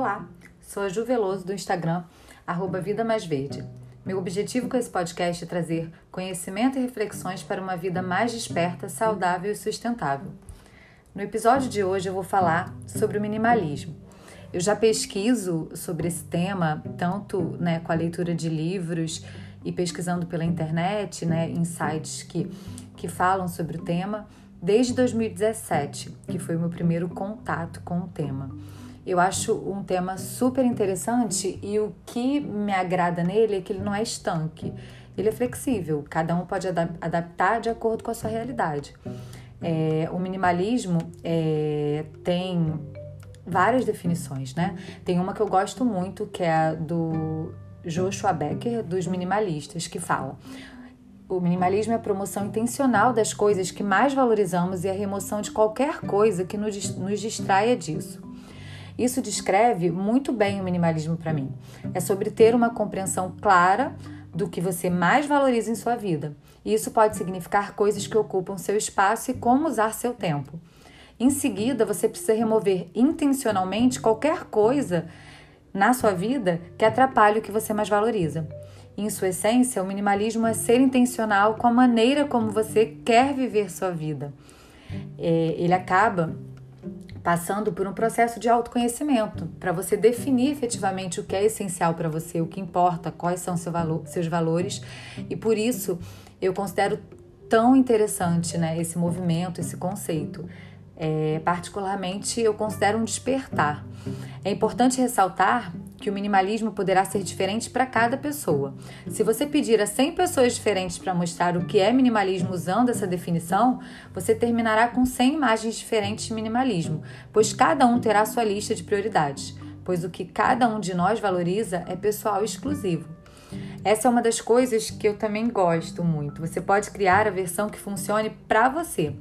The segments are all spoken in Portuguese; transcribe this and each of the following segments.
Olá, sou a Ju Veloso do Instagram, arroba Vida Mais Verde. Meu objetivo com esse podcast é trazer conhecimento e reflexões para uma vida mais desperta, saudável e sustentável. No episódio de hoje eu vou falar sobre o minimalismo. Eu já pesquiso sobre esse tema, tanto né, com a leitura de livros e pesquisando pela internet, né, em sites que, que falam sobre o tema, desde 2017, que foi o meu primeiro contato com o tema. Eu acho um tema super interessante e o que me agrada nele é que ele não é estanque, ele é flexível, cada um pode adaptar de acordo com a sua realidade. É, o minimalismo é, tem várias definições, né? Tem uma que eu gosto muito, que é a do Joshua Becker, dos minimalistas, que fala: o minimalismo é a promoção intencional das coisas que mais valorizamos e a remoção de qualquer coisa que nos distraia disso. Isso descreve muito bem o minimalismo para mim. É sobre ter uma compreensão clara do que você mais valoriza em sua vida. E isso pode significar coisas que ocupam seu espaço e como usar seu tempo. Em seguida, você precisa remover intencionalmente qualquer coisa na sua vida que atrapalhe o que você mais valoriza. Em sua essência, o minimalismo é ser intencional com a maneira como você quer viver sua vida. É, ele acaba passando por um processo de autoconhecimento, para você definir efetivamente o que é essencial para você, o que importa, quais são seu valor, seus valores, e por isso eu considero tão interessante né, esse movimento, esse conceito. É, particularmente, eu considero um despertar. É importante ressaltar que o minimalismo poderá ser diferente para cada pessoa. Se você pedir a 100 pessoas diferentes para mostrar o que é minimalismo usando essa definição, você terminará com 100 imagens diferentes de minimalismo, pois cada um terá sua lista de prioridades, pois o que cada um de nós valoriza é pessoal exclusivo. Essa é uma das coisas que eu também gosto muito. Você pode criar a versão que funcione para você.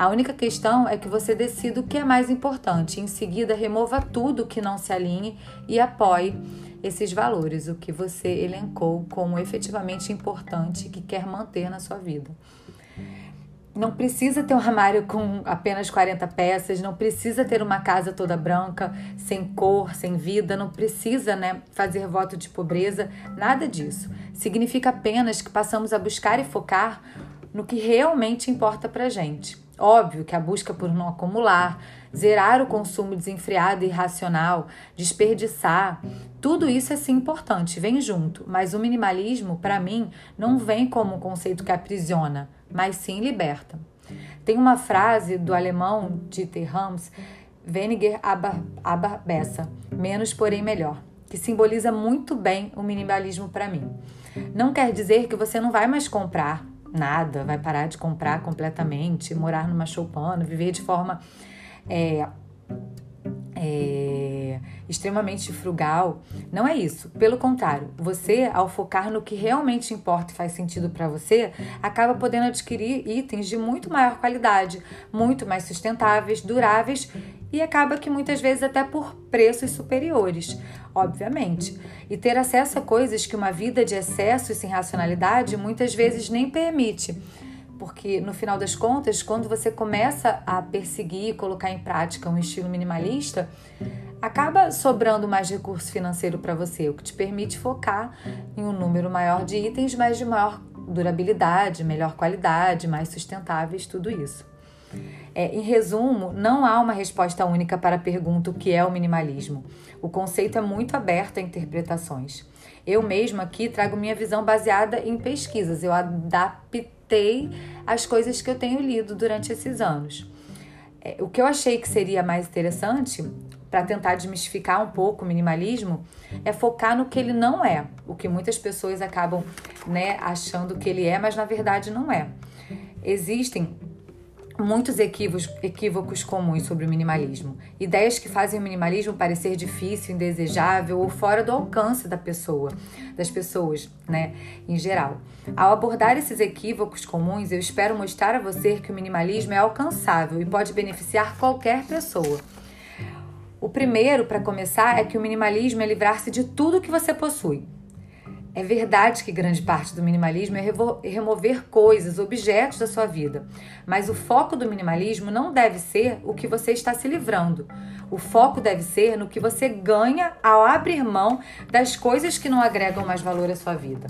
A única questão é que você decida o que é mais importante. Em seguida, remova tudo que não se alinhe e apoie esses valores, o que você elencou como efetivamente importante que quer manter na sua vida. Não precisa ter um armário com apenas 40 peças, não precisa ter uma casa toda branca, sem cor, sem vida, não precisa né, fazer voto de pobreza, nada disso. Significa apenas que passamos a buscar e focar no que realmente importa pra gente. Óbvio que a busca por não acumular, zerar o consumo desenfreado e irracional, desperdiçar, tudo isso é sim importante, vem junto, mas o minimalismo, para mim, não vem como um conceito que aprisiona, mas sim liberta. Tem uma frase do alemão Dieter Rams, Weniger aber besser, menos porém melhor, que simboliza muito bem o minimalismo para mim. Não quer dizer que você não vai mais comprar, nada, vai parar de comprar completamente, morar numa choupana, viver de forma é, é, extremamente frugal. Não é isso. Pelo contrário, você, ao focar no que realmente importa e faz sentido para você, acaba podendo adquirir itens de muito maior qualidade, muito mais sustentáveis, duráveis e acaba que muitas vezes até por preços superiores, obviamente. E ter acesso a coisas que uma vida de excesso e sem racionalidade muitas vezes nem permite. Porque no final das contas, quando você começa a perseguir e colocar em prática um estilo minimalista, acaba sobrando mais recurso financeiro para você, o que te permite focar em um número maior de itens, mas de maior durabilidade, melhor qualidade, mais sustentáveis, tudo isso. É, em resumo, não há uma resposta única para a pergunta o que é o minimalismo. O conceito é muito aberto a interpretações. Eu mesma aqui trago minha visão baseada em pesquisas. Eu adaptei as coisas que eu tenho lido durante esses anos. É, o que eu achei que seria mais interessante para tentar desmistificar um pouco o minimalismo é focar no que ele não é, o que muitas pessoas acabam né, achando que ele é, mas na verdade não é. Existem muitos equívocos, equívocos comuns sobre o minimalismo. Ideias que fazem o minimalismo parecer difícil, indesejável ou fora do alcance da pessoa, das pessoas, né, em geral. Ao abordar esses equívocos comuns, eu espero mostrar a você que o minimalismo é alcançável e pode beneficiar qualquer pessoa. O primeiro, para começar, é que o minimalismo é livrar-se de tudo que você possui. É verdade que grande parte do minimalismo é remover coisas, objetos da sua vida, mas o foco do minimalismo não deve ser o que você está se livrando. O foco deve ser no que você ganha ao abrir mão das coisas que não agregam mais valor à sua vida.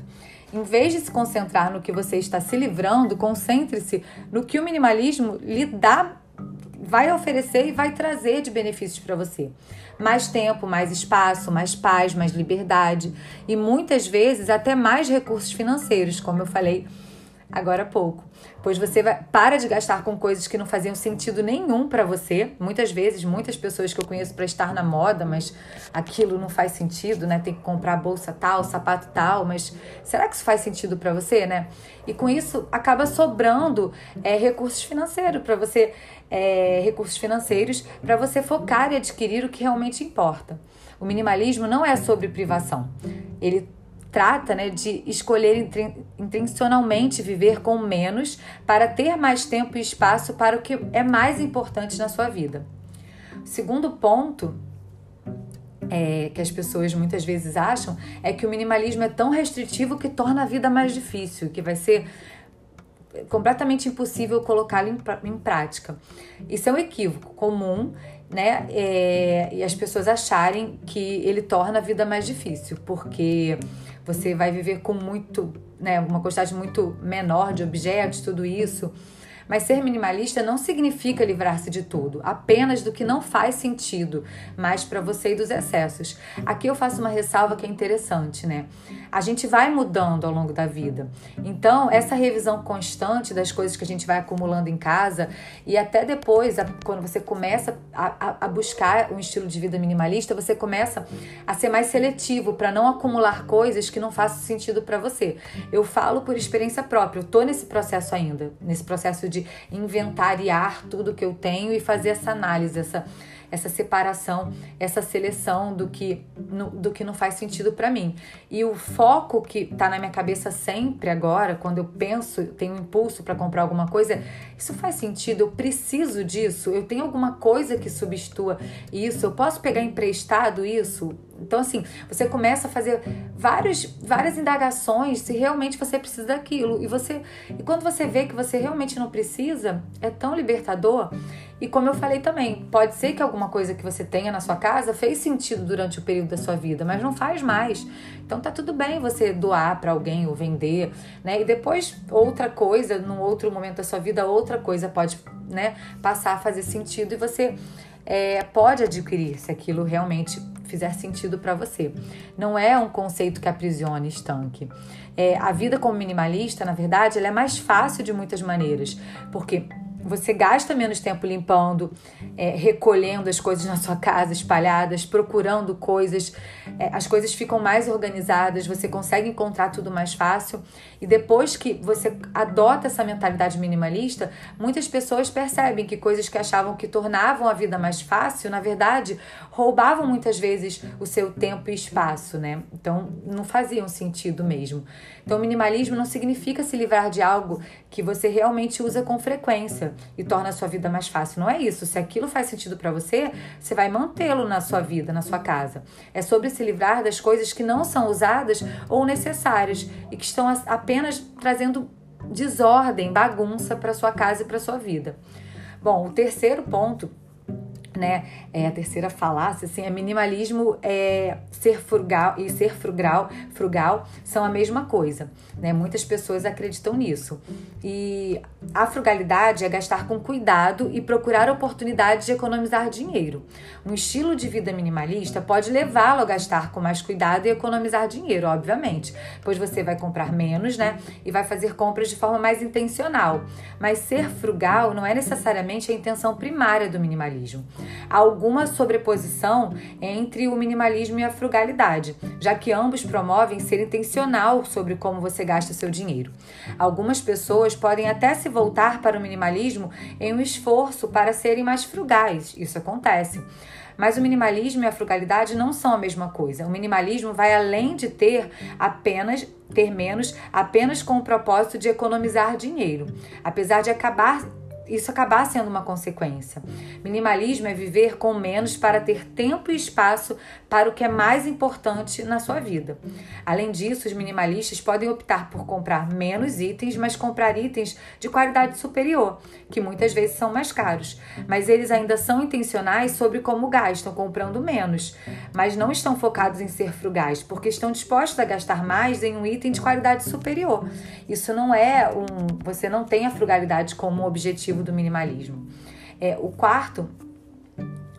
Em vez de se concentrar no que você está se livrando, concentre-se no que o minimalismo lhe dá, vai oferecer e vai trazer de benefícios para você mais tempo, mais espaço, mais paz, mais liberdade e muitas vezes até mais recursos financeiros, como eu falei agora há pouco. Pois você vai, para de gastar com coisas que não faziam sentido nenhum para você. Muitas vezes, muitas pessoas que eu conheço para estar na moda, mas aquilo não faz sentido, né? Tem que comprar bolsa tal, sapato tal, mas será que isso faz sentido para você, né? E com isso acaba sobrando é, recursos financeiros para você é, recursos financeiros para você focar e adquirir o que realmente importa. O minimalismo não é sobre privação. Ele trata né, de escolher intencionalmente viver com menos para ter mais tempo e espaço para o que é mais importante na sua vida. O segundo ponto é, que as pessoas muitas vezes acham é que o minimalismo é tão restritivo que torna a vida mais difícil, que vai ser completamente impossível colocá-lo em, em, prática. Isso é um equívoco comum, né? É, e as pessoas acharem que ele torna a vida mais difícil, porque você vai viver com muito, né, uma quantidade muito menor de objetos, tudo isso. Mas ser minimalista não significa livrar-se de tudo, apenas do que não faz sentido, mas para você e dos excessos. Aqui eu faço uma ressalva que é interessante, né? A gente vai mudando ao longo da vida. Então, essa revisão constante das coisas que a gente vai acumulando em casa e até depois, quando você começa a, a buscar um estilo de vida minimalista, você começa a ser mais seletivo para não acumular coisas que não façam sentido para você. Eu falo por experiência própria, eu tô nesse processo ainda, nesse processo de de inventariar tudo que eu tenho e fazer essa análise, essa, essa separação, essa seleção do que, no, do que não faz sentido para mim. E o foco que tá na minha cabeça sempre agora, quando eu penso, tenho um impulso para comprar alguma coisa, isso faz sentido? Eu preciso disso? Eu tenho alguma coisa que substitua isso? Eu posso pegar emprestado isso? Então, assim, você começa a fazer vários, várias indagações se realmente você precisa daquilo. E você e quando você vê que você realmente não precisa, é tão libertador. E como eu falei também, pode ser que alguma coisa que você tenha na sua casa fez sentido durante o período da sua vida, mas não faz mais. Então tá tudo bem você doar para alguém ou vender, né? E depois outra coisa, num outro momento da sua vida, outra coisa pode, né, passar a fazer sentido e você é, pode adquirir se aquilo realmente fizer sentido para você. Não é um conceito que aprisione, estanque. É, a vida como minimalista, na verdade, ela é mais fácil de muitas maneiras, porque você gasta menos tempo limpando, é, recolhendo as coisas na sua casa espalhadas, procurando coisas, é, as coisas ficam mais organizadas, você consegue encontrar tudo mais fácil. E depois que você adota essa mentalidade minimalista, muitas pessoas percebem que coisas que achavam que tornavam a vida mais fácil, na verdade, roubavam muitas vezes o seu tempo e espaço, né? Então não faziam sentido mesmo. Então, minimalismo não significa se livrar de algo que você realmente usa com frequência e torna a sua vida mais fácil. Não é isso. Se aquilo faz sentido para você, você vai mantê-lo na sua vida, na sua casa. É sobre se livrar das coisas que não são usadas ou necessárias e que estão apenas trazendo desordem, bagunça para sua casa e para sua vida. Bom, o terceiro ponto né? É a terceira falácia, assim, é minimalismo é ser frugal e ser frugal, frugal são a mesma coisa, né? Muitas pessoas acreditam nisso. E a frugalidade é gastar com cuidado e procurar oportunidades de economizar dinheiro. Um estilo de vida minimalista pode levá-lo a gastar com mais cuidado e economizar dinheiro, obviamente, pois você vai comprar menos, né? E vai fazer compras de forma mais intencional. Mas ser frugal não é necessariamente a intenção primária do minimalismo alguma sobreposição entre o minimalismo e a frugalidade, já que ambos promovem ser intencional sobre como você gasta seu dinheiro. Algumas pessoas podem até se voltar para o minimalismo em um esforço para serem mais frugais, isso acontece. Mas o minimalismo e a frugalidade não são a mesma coisa. O minimalismo vai além de ter apenas ter menos, apenas com o propósito de economizar dinheiro. Apesar de acabar isso acabar sendo uma consequência. Minimalismo é viver com menos para ter tempo e espaço para o que é mais importante na sua vida. Além disso, os minimalistas podem optar por comprar menos itens, mas comprar itens de qualidade superior, que muitas vezes são mais caros. Mas eles ainda são intencionais sobre como gastam, comprando menos, mas não estão focados em ser frugais, porque estão dispostos a gastar mais em um item de qualidade superior. Isso não é um. Você não tem a frugalidade como objetivo do minimalismo. É, o quarto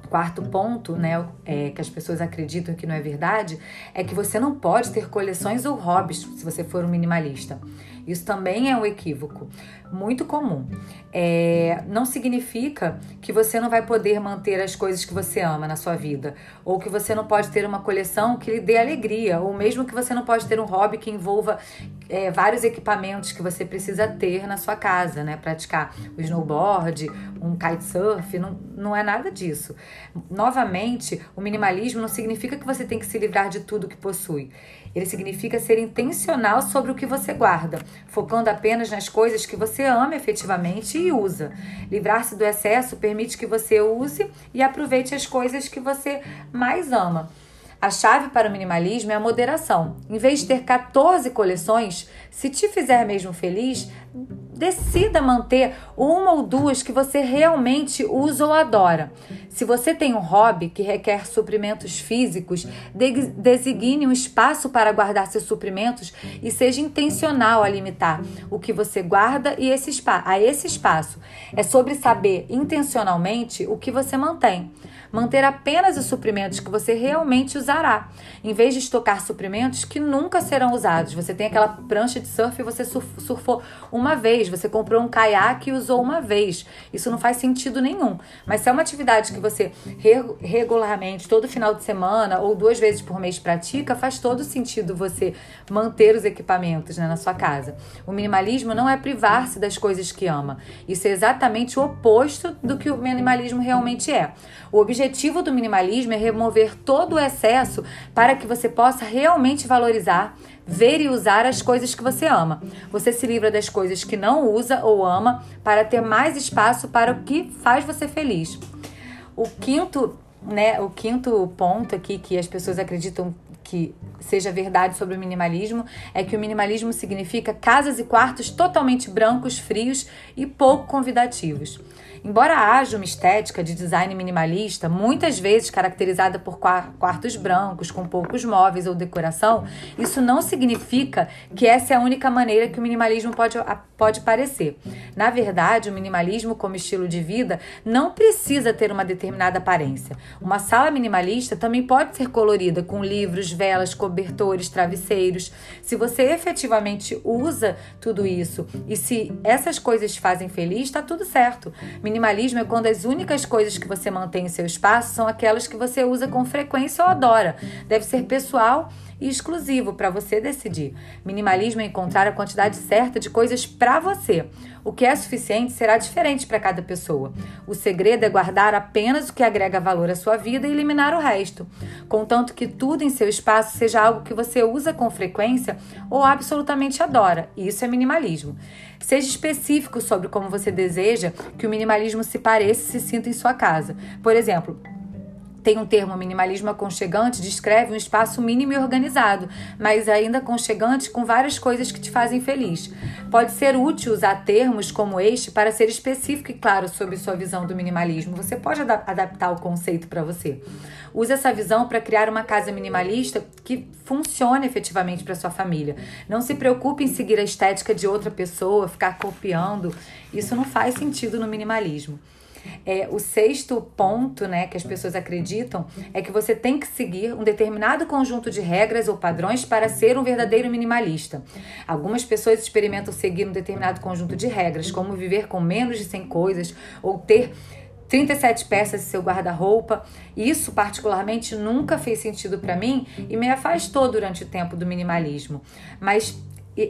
quarto ponto, né, é, que as pessoas acreditam que não é verdade, é que você não pode ter coleções ou hobbies se você for um minimalista. Isso também é um equívoco muito comum. É, não significa que você não vai poder manter as coisas que você ama na sua vida, ou que você não pode ter uma coleção que lhe dê alegria, ou mesmo que você não pode ter um hobby que envolva é, vários equipamentos que você precisa ter na sua casa, né? Praticar o snowboard, um kitesurf, não, não é nada disso. Novamente, o minimalismo não significa que você tem que se livrar de tudo que possui. Ele significa ser intencional sobre o que você guarda, focando apenas nas coisas que você ama efetivamente e usa. Livrar-se do excesso permite que você use e aproveite as coisas que você mais ama. A chave para o minimalismo é a moderação. Em vez de ter 14 coleções, se te fizer mesmo feliz, decida manter uma ou duas que você realmente usa ou adora. Se você tem um hobby que requer suprimentos físicos, designe um espaço para guardar seus suprimentos e seja intencional a limitar o que você guarda e esse a esse espaço. É sobre saber intencionalmente o que você mantém manter apenas os suprimentos que você realmente usará, em vez de estocar suprimentos que nunca serão usados. Você tem aquela prancha de surf e você surfou uma vez, você comprou um caiaque e usou uma vez. Isso não faz sentido nenhum. Mas se é uma atividade que você regularmente, todo final de semana ou duas vezes por mês pratica, faz todo sentido você manter os equipamentos né, na sua casa. O minimalismo não é privar-se das coisas que ama. Isso é exatamente o oposto do que o minimalismo realmente é. O objetivo do minimalismo é remover todo o excesso para que você possa realmente valorizar, ver e usar as coisas que você ama. Você se livra das coisas que não usa ou ama para ter mais espaço para o que faz você feliz. O quinto, né, o quinto ponto aqui que as pessoas acreditam que seja verdade sobre o minimalismo é que o minimalismo significa casas e quartos totalmente brancos, frios e pouco convidativos. Embora haja uma estética de design minimalista, muitas vezes caracterizada por quartos brancos, com poucos móveis ou decoração, isso não significa que essa é a única maneira que o minimalismo pode, pode parecer. Na verdade, o minimalismo como estilo de vida não precisa ter uma determinada aparência. Uma sala minimalista também pode ser colorida com livros, velas, cobertores, travesseiros. Se você efetivamente usa tudo isso e se essas coisas fazem feliz, está tudo certo. Minimalismo é quando as únicas coisas que você mantém em seu espaço são aquelas que você usa com frequência ou adora. Deve ser pessoal e exclusivo para você decidir. Minimalismo é encontrar a quantidade certa de coisas para você. O que é suficiente será diferente para cada pessoa. O segredo é guardar apenas o que agrega valor à sua vida e eliminar o resto, contanto que tudo em seu espaço seja algo que você usa com frequência ou absolutamente adora. Isso é minimalismo. Seja específico sobre como você deseja que o minimalismo se pareça e se sinta em sua casa. Por exemplo, tem um termo minimalismo aconchegante, descreve um espaço mínimo e organizado, mas ainda aconchegante com várias coisas que te fazem feliz. Pode ser útil usar termos como este para ser específico e claro sobre sua visão do minimalismo. Você pode adaptar o conceito para você. Use essa visão para criar uma casa minimalista que funcione efetivamente para sua família. Não se preocupe em seguir a estética de outra pessoa, ficar copiando. Isso não faz sentido no minimalismo. É, o sexto ponto, né, que as pessoas acreditam, é que você tem que seguir um determinado conjunto de regras ou padrões para ser um verdadeiro minimalista. Algumas pessoas experimentam seguir um determinado conjunto de regras, como viver com menos de 100 coisas ou ter 37 peças em seu guarda-roupa. Isso, particularmente, nunca fez sentido para mim e me afastou durante o tempo do minimalismo. Mas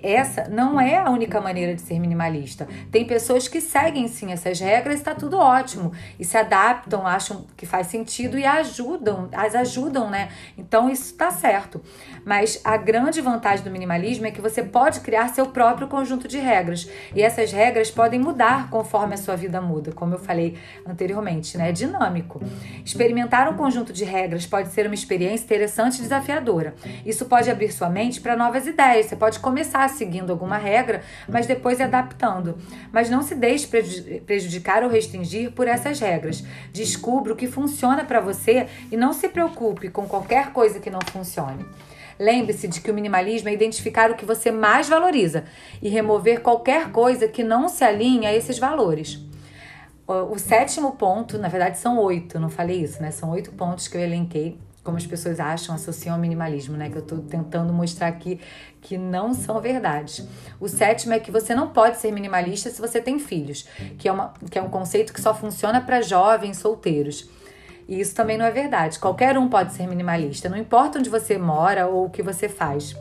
essa não é a única maneira de ser minimalista. Tem pessoas que seguem sim essas regras, está tudo ótimo e se adaptam, acham que faz sentido e ajudam, as ajudam, né? Então isso está certo. Mas a grande vantagem do minimalismo é que você pode criar seu próprio conjunto de regras e essas regras podem mudar conforme a sua vida muda, como eu falei anteriormente, né? É dinâmico. Experimentar um conjunto de regras pode ser uma experiência interessante e desafiadora. Isso pode abrir sua mente para novas ideias. Você pode começar começar seguindo alguma regra, mas depois adaptando. Mas não se deixe prejudicar ou restringir por essas regras. Descubra o que funciona para você e não se preocupe com qualquer coisa que não funcione. Lembre-se de que o minimalismo é identificar o que você mais valoriza e remover qualquer coisa que não se alinhe a esses valores. O sétimo ponto, na verdade são oito, não falei isso, né? São oito pontos que eu elenquei como as pessoas acham, associam ao minimalismo, né? Que eu estou tentando mostrar aqui que não são verdades. O sétimo é que você não pode ser minimalista se você tem filhos, que é, uma, que é um conceito que só funciona para jovens solteiros. E isso também não é verdade. Qualquer um pode ser minimalista, não importa onde você mora ou o que você faz.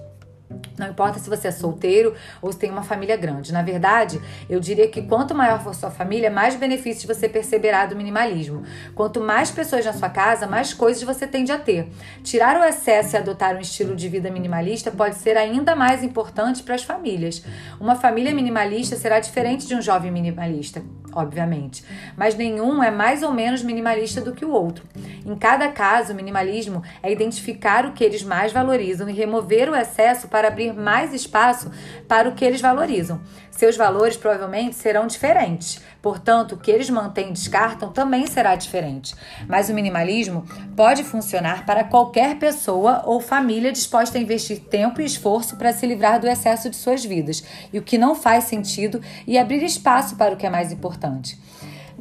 Não importa se você é solteiro ou se tem uma família grande. Na verdade, eu diria que quanto maior for sua família, mais benefícios você perceberá do minimalismo. Quanto mais pessoas na sua casa, mais coisas você tende a ter. Tirar o excesso e adotar um estilo de vida minimalista pode ser ainda mais importante para as famílias. Uma família minimalista será diferente de um jovem minimalista, obviamente, mas nenhum é mais ou menos minimalista do que o outro. Em cada caso, o minimalismo é identificar o que eles mais valorizam e remover o excesso para abrir mais espaço para o que eles valorizam. Seus valores provavelmente serão diferentes, portanto, o que eles mantêm e descartam também será diferente. Mas o minimalismo pode funcionar para qualquer pessoa ou família disposta a investir tempo e esforço para se livrar do excesso de suas vidas e o que não faz sentido e abrir espaço para o que é mais importante.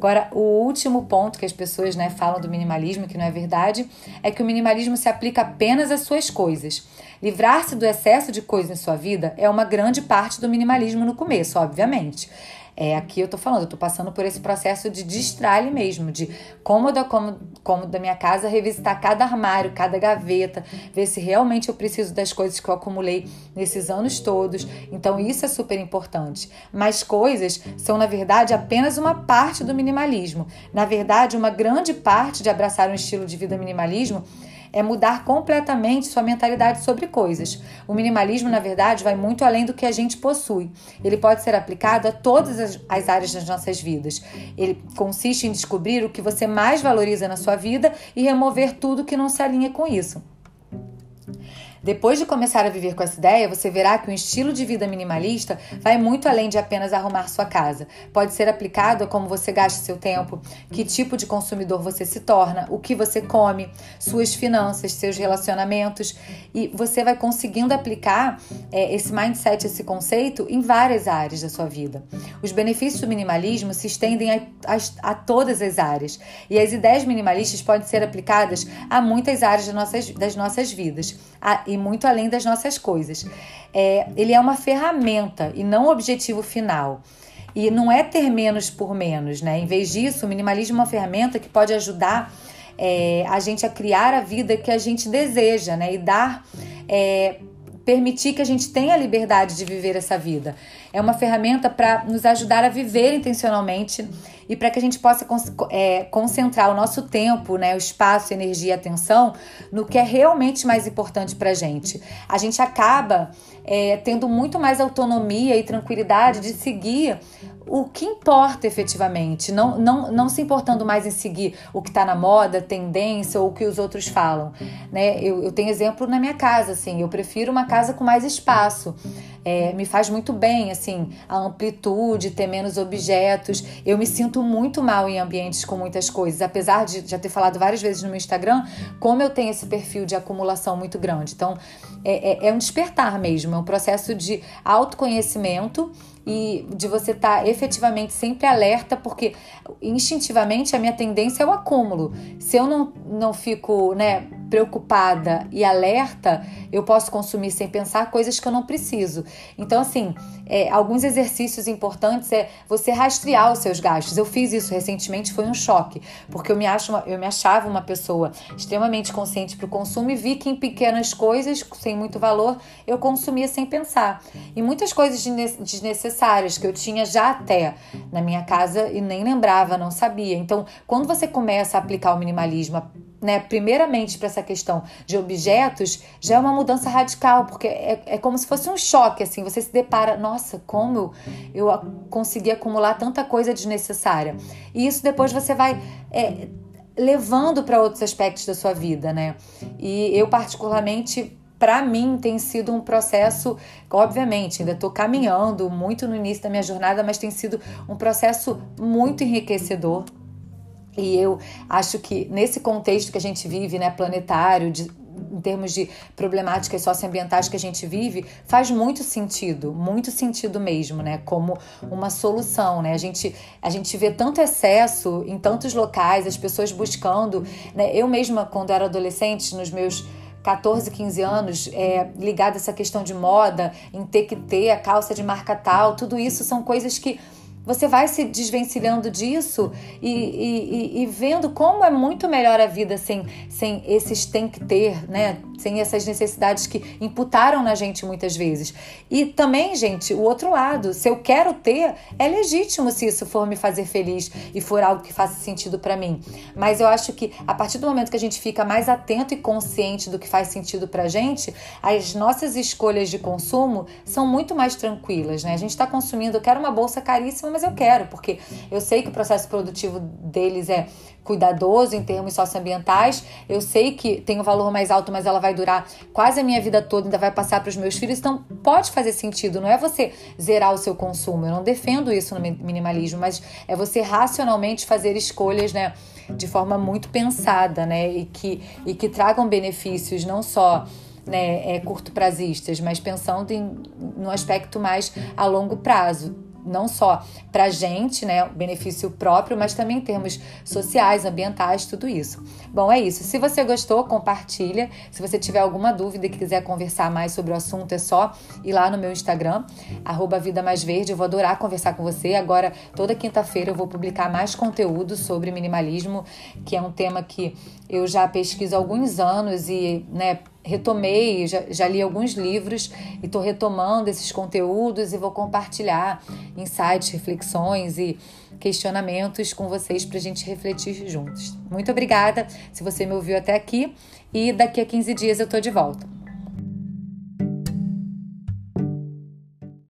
Agora, o último ponto que as pessoas né, falam do minimalismo, que não é verdade, é que o minimalismo se aplica apenas às suas coisas. Livrar-se do excesso de coisas em sua vida é uma grande parte do minimalismo no começo, obviamente. É, aqui eu tô falando, eu tô passando por esse processo de destralhe mesmo, de cômoda cômodo, cômodo da minha casa, revisitar cada armário, cada gaveta, ver se realmente eu preciso das coisas que eu acumulei nesses anos todos. Então isso é super importante. Mas coisas são, na verdade, apenas uma parte do minimalismo. Na verdade, uma grande parte de abraçar um estilo de vida minimalismo é mudar completamente sua mentalidade sobre coisas. O minimalismo, na verdade, vai muito além do que a gente possui. Ele pode ser aplicado a todas as, as áreas das nossas vidas. Ele consiste em descobrir o que você mais valoriza na sua vida e remover tudo que não se alinha com isso. Depois de começar a viver com essa ideia, você verá que um estilo de vida minimalista vai muito além de apenas arrumar sua casa. Pode ser aplicado a como você gasta seu tempo, que tipo de consumidor você se torna, o que você come, suas finanças, seus relacionamentos. E você vai conseguindo aplicar é, esse mindset, esse conceito em várias áreas da sua vida. Os benefícios do minimalismo se estendem a, a, a todas as áreas. E as ideias minimalistas podem ser aplicadas a muitas áreas das nossas, das nossas vidas a, e muito além das nossas coisas. É, ele é uma ferramenta e não objetivo final. E não é ter menos por menos, né? Em vez disso, o minimalismo é uma ferramenta que pode ajudar é, a gente a criar a vida que a gente deseja, né? E dar. É, permitir que a gente tenha a liberdade de viver essa vida. É uma ferramenta para nos ajudar a viver intencionalmente e para que a gente possa é, concentrar o nosso tempo, né, o espaço, energia e atenção no que é realmente mais importante para a gente. A gente acaba é, tendo muito mais autonomia e tranquilidade de seguir o que importa efetivamente, não, não, não se importando mais em seguir o que está na moda, tendência ou o que os outros falam. Né? Eu, eu tenho exemplo na minha casa, assim, eu prefiro uma casa com mais espaço. É, me faz muito bem, assim, a amplitude, ter menos objetos. Eu me sinto muito mal em ambientes com muitas coisas, apesar de já ter falado várias vezes no meu Instagram, como eu tenho esse perfil de acumulação muito grande. Então, é, é, é um despertar mesmo, é um processo de autoconhecimento e de você estar tá efetivamente sempre alerta, porque instintivamente a minha tendência é o acúmulo. Se eu não, não fico, né, preocupada e alerta, eu posso consumir sem pensar coisas que eu não preciso. Então, assim, é, alguns exercícios importantes é você rastrear os seus gastos. Eu fiz isso recentemente, foi um choque, porque eu me, acho uma, eu me achava uma pessoa extremamente consciente para o consumo e vi que em pequenas coisas, sem muito valor, eu consumia sem pensar. E muitas coisas desnecessárias que eu tinha já até na minha casa e nem lembrava, não sabia. Então, quando você começa a aplicar o minimalismo, né, primeiramente para essa questão de objetos, já é uma mudança radical, porque é, é como se fosse um choque, assim, você se depara, nossa, como eu, eu consegui acumular tanta coisa desnecessária. E isso depois você vai é, levando para outros aspectos da sua vida, né? E eu, particularmente, para mim tem sido um processo, obviamente, ainda estou caminhando muito no início da minha jornada, mas tem sido um processo muito enriquecedor e eu acho que nesse contexto que a gente vive, né, planetário, de, em termos de problemáticas socioambientais que a gente vive, faz muito sentido, muito sentido mesmo, né? Como uma solução, né? A gente, a gente vê tanto excesso em tantos locais, as pessoas buscando, né? Eu mesma, quando era adolescente, nos meus 14, 15 anos, é, ligada a essa questão de moda, em ter que ter a calça de marca tal, tudo isso são coisas que você vai se desvencilhando disso e, e, e, vendo como é muito melhor a vida sem, sem esses tem que ter, né? Sem essas necessidades que imputaram na gente muitas vezes. E também, gente, o outro lado, se eu quero ter, é legítimo se isso for me fazer feliz e for algo que faça sentido para mim. Mas eu acho que a partir do momento que a gente fica mais atento e consciente do que faz sentido pra gente, as nossas escolhas de consumo são muito mais tranquilas, né? A gente está consumindo, eu quero uma bolsa caríssima mas eu quero, porque eu sei que o processo produtivo deles é cuidadoso em termos socioambientais. Eu sei que tem um valor mais alto, mas ela vai durar quase a minha vida toda, ainda vai passar para os meus filhos. Então, pode fazer sentido. Não é você zerar o seu consumo. Eu não defendo isso no minimalismo, mas é você racionalmente fazer escolhas, né? De forma muito pensada, né? E que, e que tragam benefícios não só né, é, curto prazistas, mas pensando em, no aspecto mais a longo prazo não só para a gente, né, o benefício próprio, mas também em termos sociais, ambientais, tudo isso. Bom, é isso. Se você gostou, compartilha. Se você tiver alguma dúvida e quiser conversar mais sobre o assunto, é só ir lá no meu Instagram, arroba Vida Mais Verde. Eu vou adorar conversar com você. Agora, toda quinta-feira, eu vou publicar mais conteúdo sobre minimalismo, que é um tema que eu já pesquiso há alguns anos e, né, retomei, já, já, li alguns livros e estou retomando esses conteúdos e vou compartilhar insights, reflexões e questionamentos com vocês para a gente refletir juntos. Muito obrigada se você me ouviu até aqui e daqui a 15 dias eu estou de volta.